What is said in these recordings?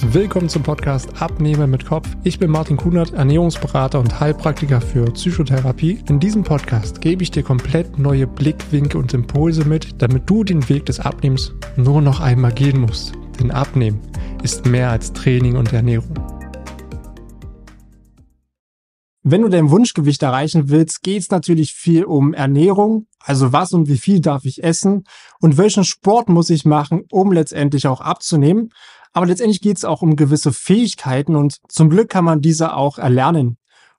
Willkommen zum Podcast Abnehmen mit Kopf. Ich bin Martin Kunert, Ernährungsberater und Heilpraktiker für Psychotherapie. In diesem Podcast gebe ich dir komplett neue Blickwinkel und Impulse mit, damit du den Weg des Abnehmens nur noch einmal gehen musst. Denn Abnehmen ist mehr als Training und Ernährung. Wenn du dein Wunschgewicht erreichen willst, geht es natürlich viel um Ernährung, also was und wie viel darf ich essen und welchen Sport muss ich machen, um letztendlich auch abzunehmen. Aber letztendlich geht es auch um gewisse Fähigkeiten und zum Glück kann man diese auch erlernen.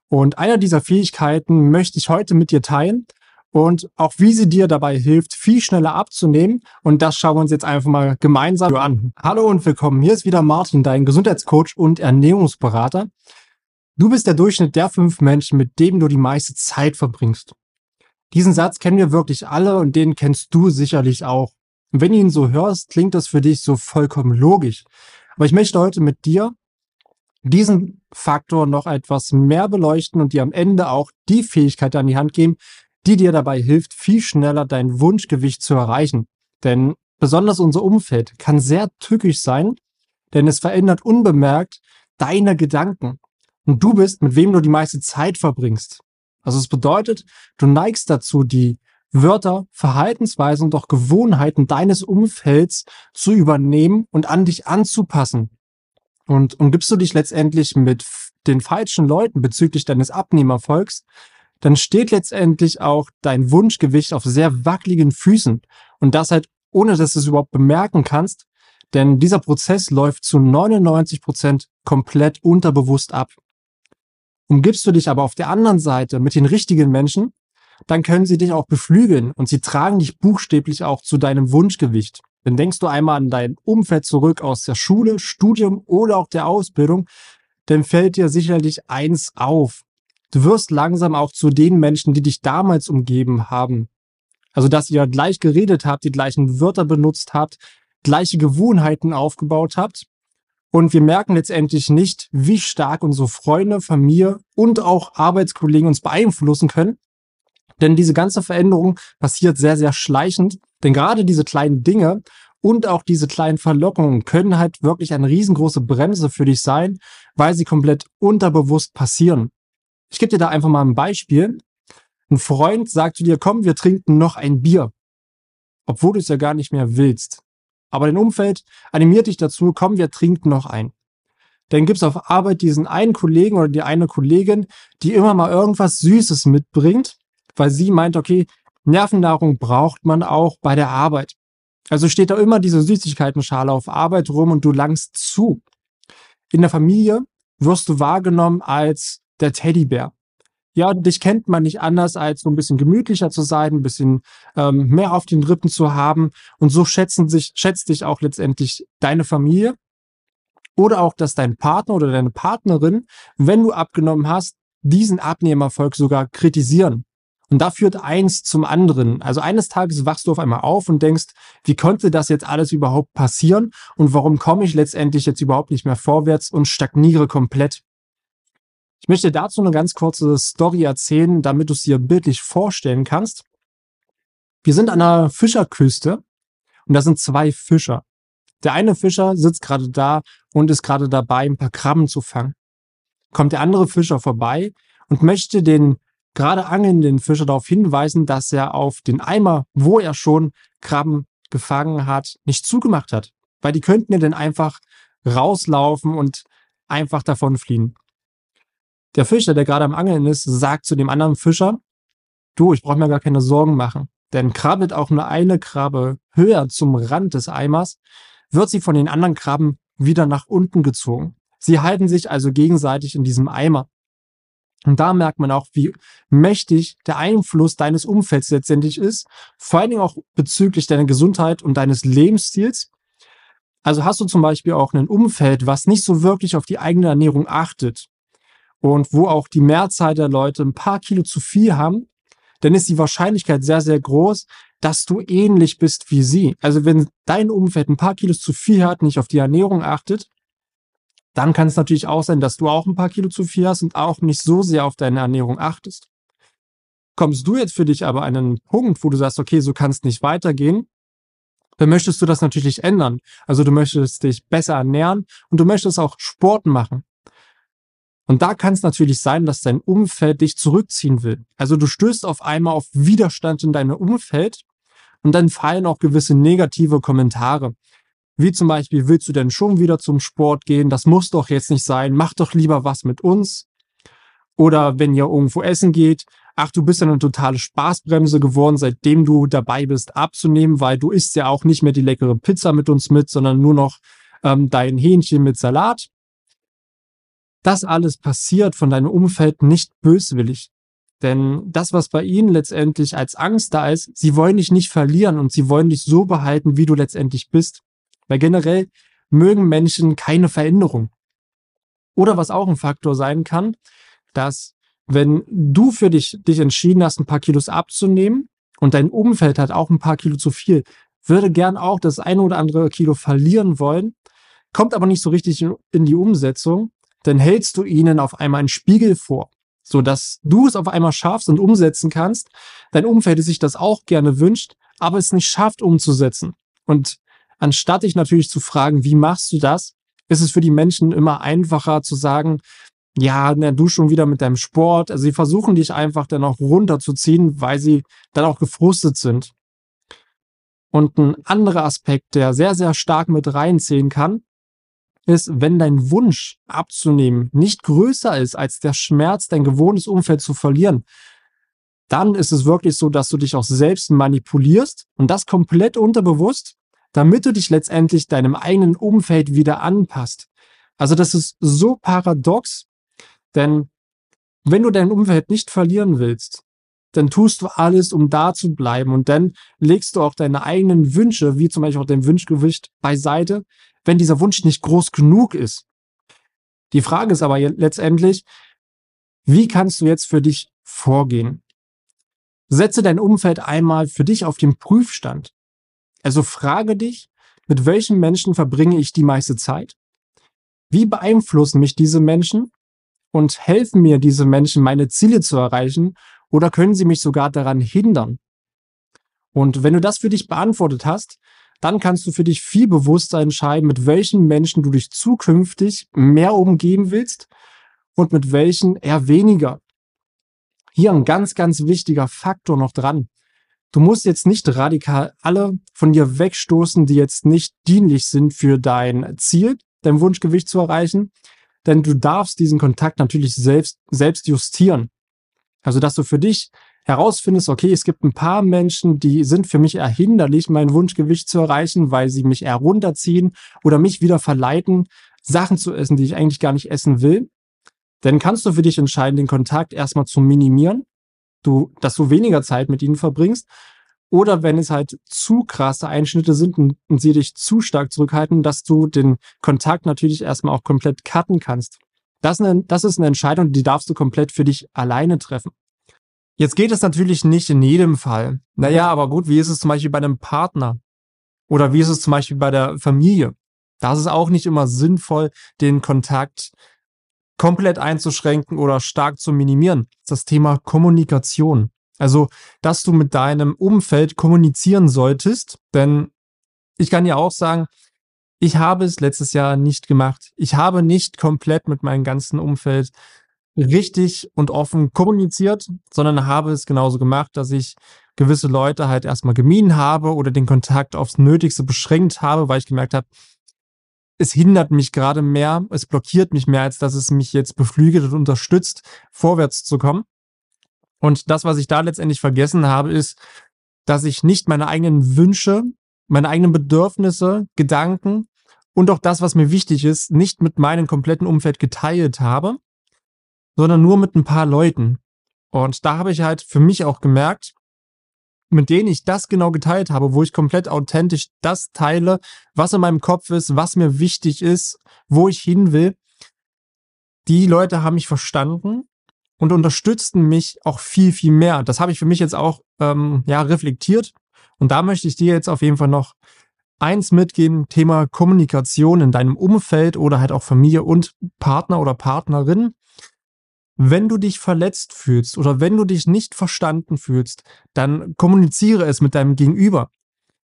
Und einer dieser Fähigkeiten möchte ich heute mit dir teilen und auch wie sie dir dabei hilft, viel schneller abzunehmen. Und das schauen wir uns jetzt einfach mal gemeinsam an. Hallo und willkommen. Hier ist wieder Martin, dein Gesundheitscoach und Ernährungsberater. Du bist der Durchschnitt der fünf Menschen, mit denen du die meiste Zeit verbringst. Diesen Satz kennen wir wirklich alle und den kennst du sicherlich auch. Und wenn du ihn so hörst, klingt das für dich so vollkommen logisch. Aber ich möchte heute mit dir diesen Faktor noch etwas mehr beleuchten und dir am Ende auch die Fähigkeit an die Hand geben, die dir dabei hilft, viel schneller dein Wunschgewicht zu erreichen. Denn besonders unser Umfeld kann sehr tückisch sein, denn es verändert unbemerkt deine Gedanken und du bist, mit wem du die meiste Zeit verbringst. Also es bedeutet, du neigst dazu, die Wörter, Verhaltensweisen und auch Gewohnheiten deines Umfelds zu übernehmen und an dich anzupassen. Und, und gibst du dich letztendlich mit den falschen Leuten bezüglich deines Abnehmerfolgs, dann steht letztendlich auch dein Wunschgewicht auf sehr wackeligen Füßen. Und das halt ohne, dass du es überhaupt bemerken kannst, denn dieser Prozess läuft zu 99 Prozent komplett unterbewusst ab. Umgibst du dich aber auf der anderen Seite mit den richtigen Menschen, dann können sie dich auch beflügeln und sie tragen dich buchstäblich auch zu deinem Wunschgewicht. Wenn denkst du einmal an dein Umfeld zurück aus der Schule, Studium oder auch der Ausbildung, dann fällt dir sicherlich eins auf. Du wirst langsam auch zu den Menschen, die dich damals umgeben haben. Also, dass ihr gleich geredet habt, die gleichen Wörter benutzt habt, gleiche Gewohnheiten aufgebaut habt und wir merken letztendlich nicht, wie stark unsere Freunde, Familie und auch Arbeitskollegen uns beeinflussen können. Denn diese ganze Veränderung passiert sehr, sehr schleichend. Denn gerade diese kleinen Dinge und auch diese kleinen Verlockungen können halt wirklich eine riesengroße Bremse für dich sein, weil sie komplett unterbewusst passieren. Ich gebe dir da einfach mal ein Beispiel. Ein Freund sagt zu dir, komm, wir trinken noch ein Bier. Obwohl du es ja gar nicht mehr willst. Aber dein Umfeld animiert dich dazu, komm, wir trinken noch ein. Dann gibt's auf Arbeit diesen einen Kollegen oder die eine Kollegin, die immer mal irgendwas Süßes mitbringt, weil sie meint, okay, Nervennahrung braucht man auch bei der Arbeit. Also steht da immer diese Süßigkeitenschale auf Arbeit rum und du langst zu. In der Familie wirst du wahrgenommen als der Teddybär ja, dich kennt man nicht anders, als so ein bisschen gemütlicher zu sein, ein bisschen ähm, mehr auf den Rippen zu haben. Und so schätzen sich, schätzt dich auch letztendlich deine Familie. Oder auch, dass dein Partner oder deine Partnerin, wenn du abgenommen hast, diesen Abnehmerfolg sogar kritisieren. Und da führt eins zum anderen. Also eines Tages wachst du auf einmal auf und denkst, wie konnte das jetzt alles überhaupt passieren? Und warum komme ich letztendlich jetzt überhaupt nicht mehr vorwärts und stagniere komplett? Ich möchte dazu eine ganz kurze Story erzählen, damit du es dir bildlich vorstellen kannst. Wir sind an einer Fischerküste und da sind zwei Fischer. Der eine Fischer sitzt gerade da und ist gerade dabei, ein paar Krabben zu fangen. Kommt der andere Fischer vorbei und möchte den gerade angelnden Fischer darauf hinweisen, dass er auf den Eimer, wo er schon Krabben gefangen hat, nicht zugemacht hat. Weil die könnten ja dann einfach rauslaufen und einfach davon fliehen. Der Fischer, der gerade am Angeln ist, sagt zu dem anderen Fischer, du, ich brauche mir gar keine Sorgen machen. Denn krabbelt auch nur eine Krabbe höher zum Rand des Eimers, wird sie von den anderen Krabben wieder nach unten gezogen. Sie halten sich also gegenseitig in diesem Eimer. Und da merkt man auch, wie mächtig der Einfluss deines Umfelds letztendlich ist, vor allen Dingen auch bezüglich deiner Gesundheit und deines Lebensstils. Also hast du zum Beispiel auch ein Umfeld, was nicht so wirklich auf die eigene Ernährung achtet, und wo auch die Mehrzahl der Leute ein paar Kilo zu viel haben, dann ist die Wahrscheinlichkeit sehr, sehr groß, dass du ähnlich bist wie sie. Also wenn dein Umfeld ein paar Kilos zu viel hat, nicht auf die Ernährung achtet, dann kann es natürlich auch sein, dass du auch ein paar Kilo zu viel hast und auch nicht so sehr auf deine Ernährung achtest. Kommst du jetzt für dich aber an einen Punkt, wo du sagst, okay, so kann es nicht weitergehen, dann möchtest du das natürlich ändern. Also du möchtest dich besser ernähren und du möchtest auch Sport machen. Und da kann es natürlich sein, dass dein Umfeld dich zurückziehen will. Also du stößt auf einmal auf Widerstand in deinem Umfeld und dann fallen auch gewisse negative Kommentare. Wie zum Beispiel, willst du denn schon wieder zum Sport gehen? Das muss doch jetzt nicht sein. Mach doch lieber was mit uns. Oder wenn ihr irgendwo essen geht, ach, du bist ja eine totale Spaßbremse geworden, seitdem du dabei bist abzunehmen, weil du isst ja auch nicht mehr die leckere Pizza mit uns mit, sondern nur noch ähm, dein Hähnchen mit Salat. Das alles passiert von deinem Umfeld nicht böswillig. Denn das, was bei ihnen letztendlich als Angst da ist, sie wollen dich nicht verlieren und sie wollen dich so behalten, wie du letztendlich bist. Weil generell mögen Menschen keine Veränderung. Oder was auch ein Faktor sein kann, dass wenn du für dich, dich entschieden hast, ein paar Kilos abzunehmen und dein Umfeld hat auch ein paar Kilo zu viel, würde gern auch das eine oder andere Kilo verlieren wollen, kommt aber nicht so richtig in die Umsetzung, dann hältst du ihnen auf einmal einen Spiegel vor, so dass du es auf einmal schaffst und umsetzen kannst, dein Umfeld sich das auch gerne wünscht, aber es nicht schafft umzusetzen. Und Anstatt dich natürlich zu fragen, wie machst du das, ist es für die Menschen immer einfacher zu sagen, ja, na, du schon wieder mit deinem Sport. Also sie versuchen dich einfach dann auch runterzuziehen, weil sie dann auch gefrustet sind. Und ein anderer Aspekt, der sehr, sehr stark mit reinzählen kann, ist, wenn dein Wunsch abzunehmen nicht größer ist als der Schmerz, dein gewohntes Umfeld zu verlieren, dann ist es wirklich so, dass du dich auch selbst manipulierst und das komplett unterbewusst damit du dich letztendlich deinem eigenen Umfeld wieder anpasst. Also das ist so paradox, denn wenn du dein Umfeld nicht verlieren willst, dann tust du alles, um da zu bleiben und dann legst du auch deine eigenen Wünsche, wie zum Beispiel auch dein Wunschgewicht, beiseite, wenn dieser Wunsch nicht groß genug ist. Die Frage ist aber letztendlich, wie kannst du jetzt für dich vorgehen? Setze dein Umfeld einmal für dich auf den Prüfstand. Also frage dich, mit welchen Menschen verbringe ich die meiste Zeit? Wie beeinflussen mich diese Menschen? Und helfen mir diese Menschen, meine Ziele zu erreichen? Oder können sie mich sogar daran hindern? Und wenn du das für dich beantwortet hast, dann kannst du für dich viel bewusster entscheiden, mit welchen Menschen du dich zukünftig mehr umgeben willst und mit welchen eher weniger. Hier ein ganz, ganz wichtiger Faktor noch dran. Du musst jetzt nicht radikal alle von dir wegstoßen, die jetzt nicht dienlich sind für dein Ziel, dein Wunschgewicht zu erreichen, denn du darfst diesen Kontakt natürlich selbst, selbst justieren. Also, dass du für dich herausfindest, okay, es gibt ein paar Menschen, die sind für mich eher hinderlich, mein Wunschgewicht zu erreichen, weil sie mich eher runterziehen oder mich wieder verleiten, Sachen zu essen, die ich eigentlich gar nicht essen will. Dann kannst du für dich entscheiden, den Kontakt erstmal zu minimieren du, dass du weniger Zeit mit ihnen verbringst. Oder wenn es halt zu krasse Einschnitte sind und, und sie dich zu stark zurückhalten, dass du den Kontakt natürlich erstmal auch komplett cutten kannst. Das, eine, das ist eine Entscheidung, die darfst du komplett für dich alleine treffen. Jetzt geht es natürlich nicht in jedem Fall. Naja, aber gut, wie ist es zum Beispiel bei einem Partner? Oder wie ist es zum Beispiel bei der Familie? Da ist es auch nicht immer sinnvoll, den Kontakt komplett einzuschränken oder stark zu minimieren. Das Thema Kommunikation. Also, dass du mit deinem Umfeld kommunizieren solltest, denn ich kann ja auch sagen, ich habe es letztes Jahr nicht gemacht. Ich habe nicht komplett mit meinem ganzen Umfeld richtig und offen kommuniziert, sondern habe es genauso gemacht, dass ich gewisse Leute halt erstmal gemieden habe oder den Kontakt aufs Nötigste beschränkt habe, weil ich gemerkt habe, es hindert mich gerade mehr, es blockiert mich mehr, als dass es mich jetzt beflügelt und unterstützt, vorwärts zu kommen. Und das, was ich da letztendlich vergessen habe, ist, dass ich nicht meine eigenen Wünsche, meine eigenen Bedürfnisse, Gedanken und auch das, was mir wichtig ist, nicht mit meinem kompletten Umfeld geteilt habe, sondern nur mit ein paar Leuten. Und da habe ich halt für mich auch gemerkt, mit denen ich das genau geteilt habe, wo ich komplett authentisch das teile, was in meinem Kopf ist, was mir wichtig ist, wo ich hin will. Die Leute haben mich verstanden und unterstützten mich auch viel, viel mehr. Das habe ich für mich jetzt auch ähm, ja, reflektiert. Und da möchte ich dir jetzt auf jeden Fall noch eins mitgeben, Thema Kommunikation in deinem Umfeld oder halt auch Familie und Partner oder Partnerin wenn du dich verletzt fühlst oder wenn du dich nicht verstanden fühlst, dann kommuniziere es mit deinem Gegenüber.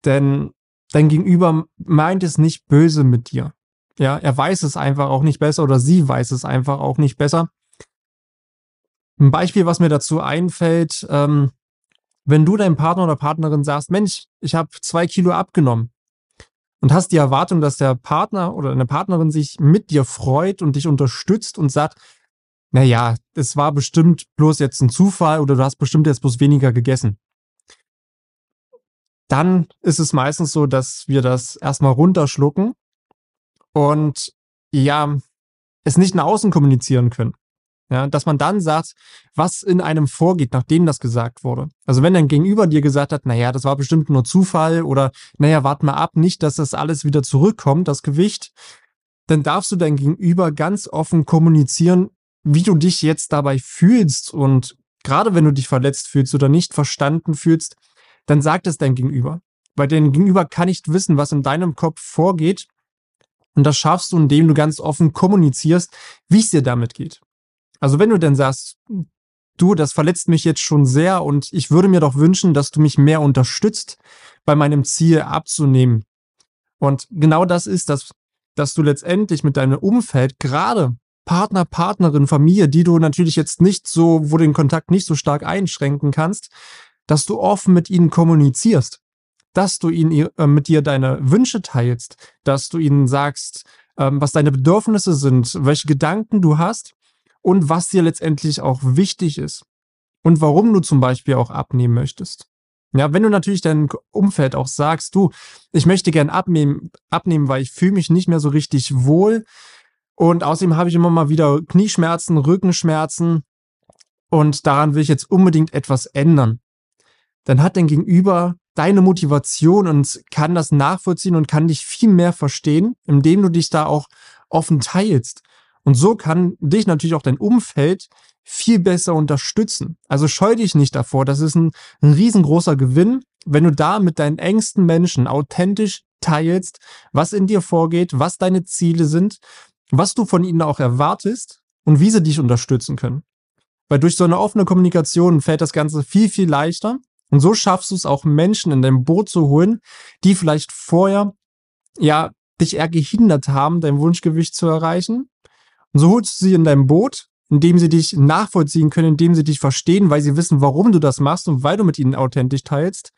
Denn dein Gegenüber meint es nicht böse mit dir. Ja, er weiß es einfach auch nicht besser oder sie weiß es einfach auch nicht besser. Ein Beispiel, was mir dazu einfällt, ähm, wenn du deinem Partner oder Partnerin sagst, Mensch, ich habe zwei Kilo abgenommen und hast die Erwartung, dass der Partner oder eine Partnerin sich mit dir freut und dich unterstützt und sagt, na ja, es war bestimmt bloß jetzt ein Zufall oder du hast bestimmt jetzt bloß weniger gegessen. Dann ist es meistens so, dass wir das erstmal runterschlucken und ja, es nicht nach außen kommunizieren können. Ja, dass man dann sagt, was in einem vorgeht, nachdem das gesagt wurde. Also wenn dein Gegenüber dir gesagt hat, naja, das war bestimmt nur Zufall oder naja, warte mal ab, nicht, dass das alles wieder zurückkommt, das Gewicht, dann darfst du dein Gegenüber ganz offen kommunizieren, wie du dich jetzt dabei fühlst und gerade wenn du dich verletzt fühlst oder nicht verstanden fühlst, dann sag es dein Gegenüber. Weil dein Gegenüber kann nicht wissen, was in deinem Kopf vorgeht. Und das schaffst du, indem du ganz offen kommunizierst, wie es dir damit geht. Also wenn du denn sagst, du, das verletzt mich jetzt schon sehr und ich würde mir doch wünschen, dass du mich mehr unterstützt, bei meinem Ziel abzunehmen. Und genau das ist das, dass du letztendlich mit deinem Umfeld, gerade Partner, Partnerin, Familie, die du natürlich jetzt nicht so, wo den Kontakt nicht so stark einschränken kannst, dass du offen mit ihnen kommunizierst, dass du ihnen äh, mit dir deine Wünsche teilst, dass du ihnen sagst, ähm, was deine Bedürfnisse sind, welche Gedanken du hast und was dir letztendlich auch wichtig ist und warum du zum Beispiel auch abnehmen möchtest. Ja, wenn du natürlich dein Umfeld auch sagst, du, ich möchte gern abnehmen, abnehmen, weil ich fühle mich nicht mehr so richtig wohl und außerdem habe ich immer mal wieder Knieschmerzen, Rückenschmerzen und daran will ich jetzt unbedingt etwas ändern. Dann hat dein Gegenüber deine Motivation und kann das nachvollziehen und kann dich viel mehr verstehen, indem du dich da auch offen teilst. Und so kann dich natürlich auch dein Umfeld viel besser unterstützen. Also scheu dich nicht davor. Das ist ein, ein riesengroßer Gewinn, wenn du da mit deinen engsten Menschen authentisch teilst, was in dir vorgeht, was deine Ziele sind, was du von ihnen auch erwartest und wie sie dich unterstützen können. Weil durch so eine offene Kommunikation fällt das Ganze viel, viel leichter. Und so schaffst du es auch Menschen in dein Boot zu holen, die vielleicht vorher, ja, dich eher gehindert haben, dein Wunschgewicht zu erreichen und so holst du sie in deinem Boot, indem sie dich nachvollziehen können, indem sie dich verstehen, weil sie wissen, warum du das machst und weil du mit ihnen authentisch teilst.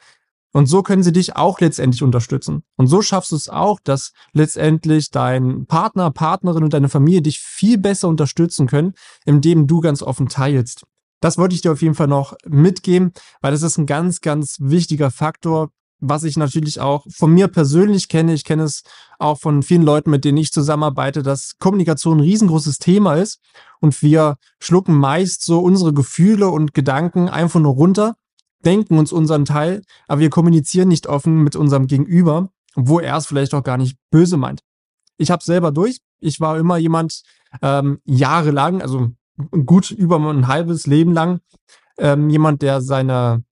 Und so können sie dich auch letztendlich unterstützen. Und so schaffst du es auch, dass letztendlich dein Partner, Partnerin und deine Familie dich viel besser unterstützen können, indem du ganz offen teilst. Das wollte ich dir auf jeden Fall noch mitgeben, weil das ist ein ganz, ganz wichtiger Faktor, was ich natürlich auch von mir persönlich kenne, ich kenne es auch von vielen Leuten, mit denen ich zusammenarbeite, dass Kommunikation ein riesengroßes Thema ist und wir schlucken meist so unsere Gefühle und Gedanken einfach nur runter, denken uns unseren Teil, aber wir kommunizieren nicht offen mit unserem Gegenüber, wo er es vielleicht auch gar nicht böse meint. Ich habe selber durch. Ich war immer jemand ähm, jahrelang, also gut über ein halbes Leben lang, ähm, jemand, der seine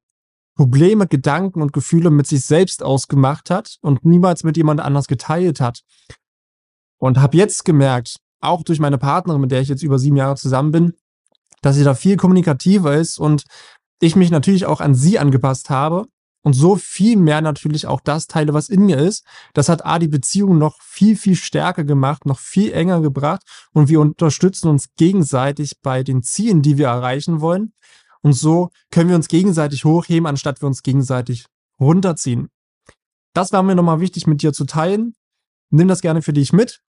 Probleme, Gedanken und Gefühle mit sich selbst ausgemacht hat und niemals mit jemand anders geteilt hat. Und habe jetzt gemerkt, auch durch meine Partnerin, mit der ich jetzt über sieben Jahre zusammen bin, dass sie da viel kommunikativer ist und ich mich natürlich auch an sie angepasst habe und so viel mehr natürlich auch das teile, was in mir ist. Das hat A, die Beziehung noch viel, viel stärker gemacht, noch viel enger gebracht und wir unterstützen uns gegenseitig bei den Zielen, die wir erreichen wollen. Und so können wir uns gegenseitig hochheben, anstatt wir uns gegenseitig runterziehen. Das war mir nochmal wichtig mit dir zu teilen. Nimm das gerne für dich mit.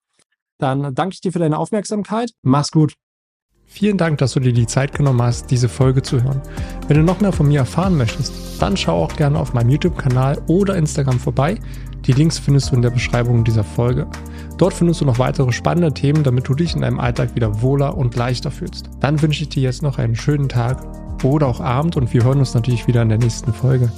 Dann danke ich dir für deine Aufmerksamkeit. Mach's gut. Vielen Dank, dass du dir die Zeit genommen hast, diese Folge zu hören. Wenn du noch mehr von mir erfahren möchtest, dann schau auch gerne auf meinem YouTube-Kanal oder Instagram vorbei. Die Links findest du in der Beschreibung dieser Folge. Dort findest du noch weitere spannende Themen, damit du dich in deinem Alltag wieder wohler und leichter fühlst. Dann wünsche ich dir jetzt noch einen schönen Tag oder auch Abend und wir hören uns natürlich wieder in der nächsten Folge.